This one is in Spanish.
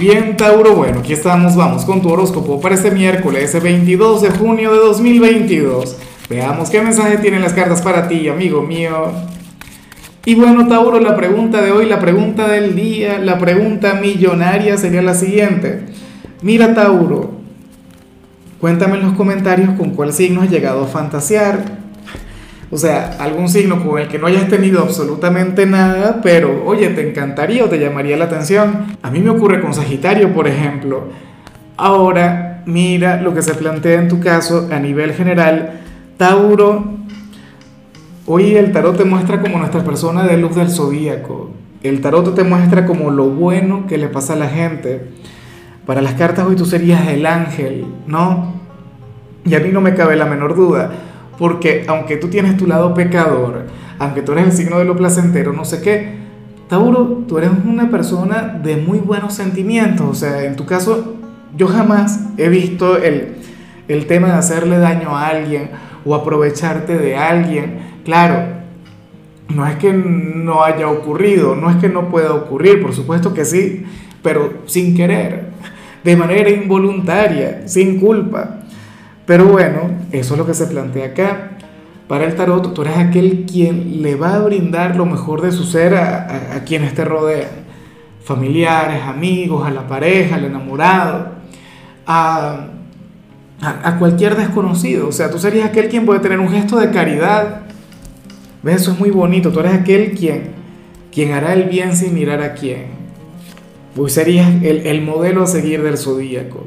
Bien, Tauro, bueno, aquí estamos, vamos con tu horóscopo para este miércoles 22 de junio de 2022. Veamos qué mensaje tienen las cartas para ti, amigo mío. Y bueno, Tauro, la pregunta de hoy, la pregunta del día, la pregunta millonaria sería la siguiente. Mira, Tauro, cuéntame en los comentarios con cuál signo has llegado a fantasear. O sea, algún signo con el que no hayas tenido absolutamente nada, pero oye, te encantaría o te llamaría la atención. A mí me ocurre con Sagitario, por ejemplo. Ahora, mira lo que se plantea en tu caso a nivel general. Tauro, hoy el tarot te muestra como nuestra persona de luz del zodíaco. El tarot te muestra como lo bueno que le pasa a la gente. Para las cartas hoy tú serías el ángel, ¿no? Y a mí no me cabe la menor duda porque aunque tú tienes tu lado pecador, aunque tú eres el signo de lo placentero, no sé qué, Tauro, tú eres una persona de muy buenos sentimientos. O sea, en tu caso, yo jamás he visto el, el tema de hacerle daño a alguien o aprovecharte de alguien. Claro, no es que no haya ocurrido, no es que no pueda ocurrir, por supuesto que sí, pero sin querer, de manera involuntaria, sin culpa. Pero bueno, eso es lo que se plantea acá. Para el tarot, tú eres aquel quien le va a brindar lo mejor de su ser a, quienes te rodean. Familiares, amigos, a la pareja, al enamorado, a, a, cualquier desconocido. O sea, tú serías aquel quien puede tener un gesto de caridad. ¿Ves? Eso es muy bonito. Tú eres aquel quien, quien hará el bien sin mirar a quién. Pues serías el, el modelo a seguir del zodíaco.